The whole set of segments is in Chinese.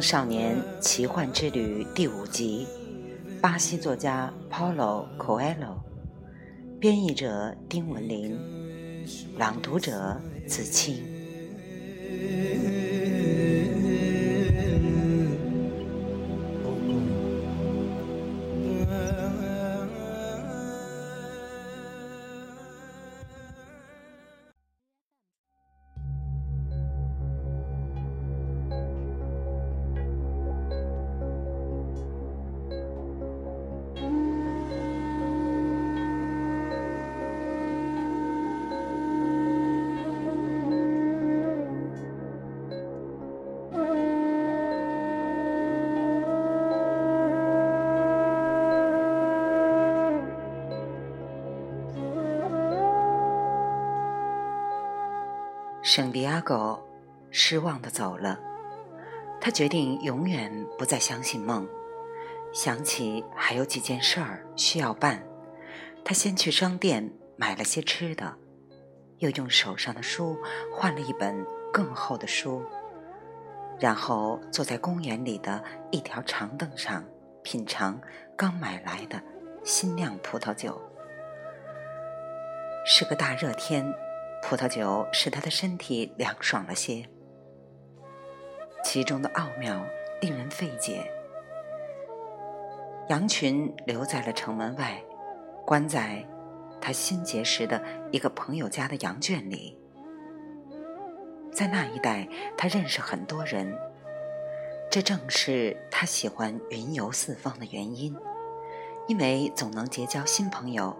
少年奇幻之旅》第五集，巴西作家 Paulo Coelho，编译者丁文林，朗读者子清。圣地亚哥失望的走了，他决定永远不再相信梦。想起还有几件事儿需要办，他先去商店买了些吃的，又用手上的书换了一本更厚的书，然后坐在公园里的一条长凳上品尝刚买来的新酿葡萄酒。是个大热天。葡萄酒使他的身体凉爽了些，其中的奥妙令人费解。羊群留在了城门外，关在他新结识的一个朋友家的羊圈里。在那一带，他认识很多人，这正是他喜欢云游四方的原因，因为总能结交新朋友。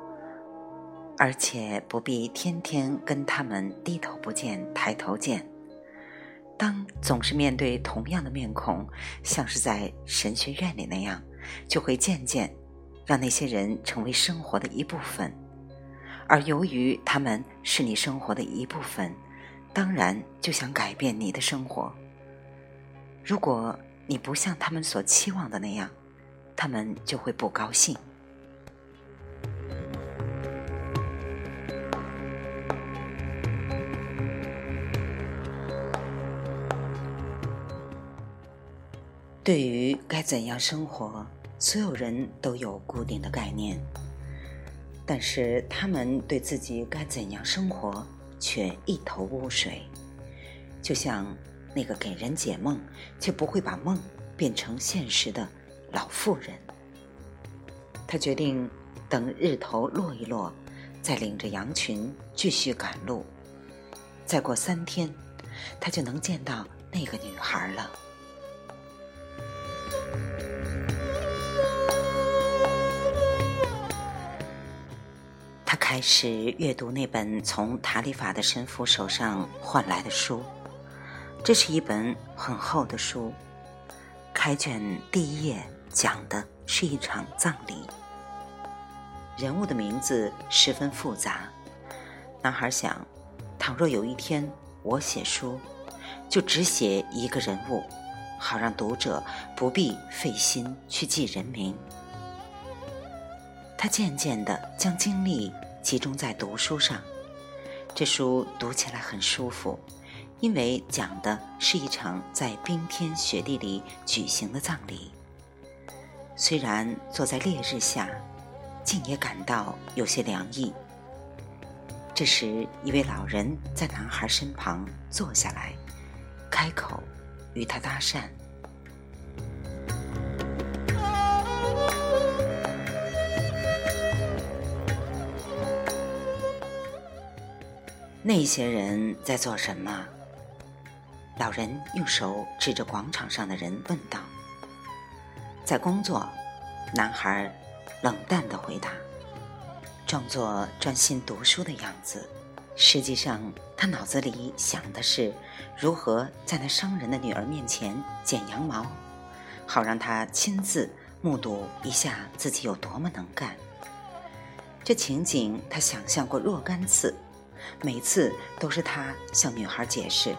而且不必天天跟他们低头不见抬头见。当总是面对同样的面孔，像是在神学院里那样，就会渐渐让那些人成为生活的一部分。而由于他们是你生活的一部分，当然就想改变你的生活。如果你不像他们所期望的那样，他们就会不高兴。对于该怎样生活，所有人都有固定的概念，但是他们对自己该怎样生活却一头雾水。就像那个给人解梦却不会把梦变成现实的老妇人。他决定等日头落一落，再领着羊群继续赶路。再过三天，他就能见到那个女孩了。开始阅读那本从塔里法的神父手上换来的书，这是一本很厚的书。开卷第一页讲的是一场葬礼，人物的名字十分复杂。男孩想，倘若有一天我写书，就只写一个人物，好让读者不必费心去记人名。他渐渐地将精力。集中在读书上，这书读起来很舒服，因为讲的是一场在冰天雪地里举行的葬礼。虽然坐在烈日下，竟也感到有些凉意。这时，一位老人在男孩身旁坐下来，开口与他搭讪。那些人在做什么？老人用手指着广场上的人问道。在工作，男孩冷淡的回答，装作专心读书的样子。实际上，他脑子里想的是如何在那商人的女儿面前剪羊毛，好让他亲自目睹一下自己有多么能干。这情景他想象过若干次。每次都是他向女孩解释，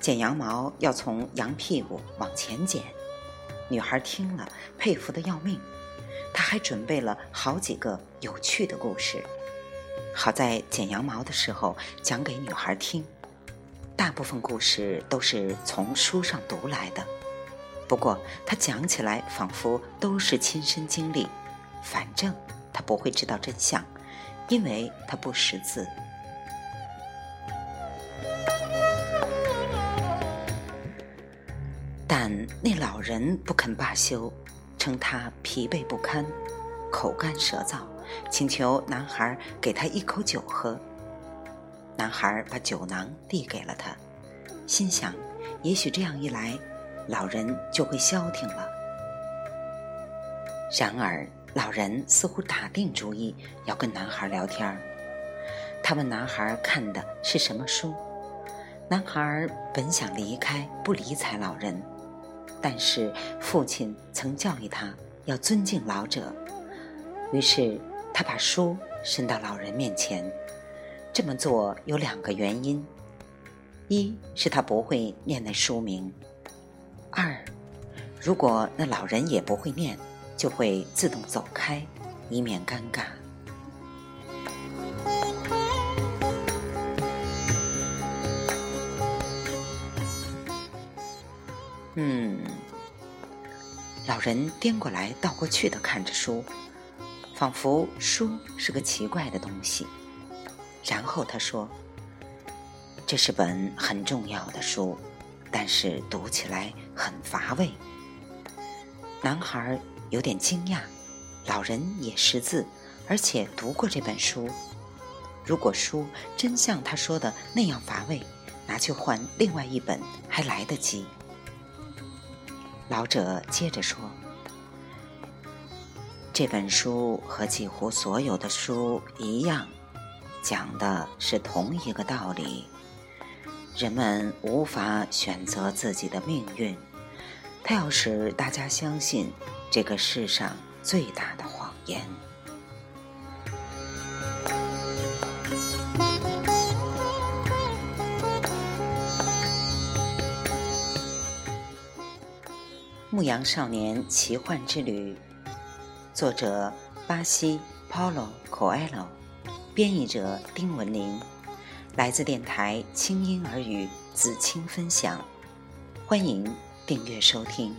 剪羊毛要从羊屁股往前剪。女孩听了，佩服的要命。他还准备了好几个有趣的故事，好在剪羊毛的时候讲给女孩听。大部分故事都是从书上读来的，不过他讲起来仿佛都是亲身经历。反正他不会知道真相，因为他不识字。但那老人不肯罢休，称他疲惫不堪，口干舌燥，请求男孩给他一口酒喝。男孩把酒囊递给了他，心想，也许这样一来，老人就会消停了。然而，老人似乎打定主意要跟男孩聊天。他问男孩看的是什么书。男孩本想离开，不理睬老人，但是父亲曾教育他要尊敬老者，于是他把书伸到老人面前。这么做有两个原因：一是他不会念那书名；二，如果那老人也不会念。就会自动走开，以免尴尬。老人颠过来倒过去的看着书，仿佛书是个奇怪的东西。然后他说：“这是本很重要的书，但是读起来很乏味。”男孩。有点惊讶，老人也识字，而且读过这本书。如果书真像他说的那样乏味，拿去换另外一本还来得及。老者接着说：“这本书和几乎所有的书一样，讲的是同一个道理。人们无法选择自己的命运。他要使大家相信。”这个世上最大的谎言。《《牧羊少年奇幻之旅》，作者巴西 Paulo Coelho，编译者丁文林，来自电台轻音耳语子青分享，欢迎订阅收听。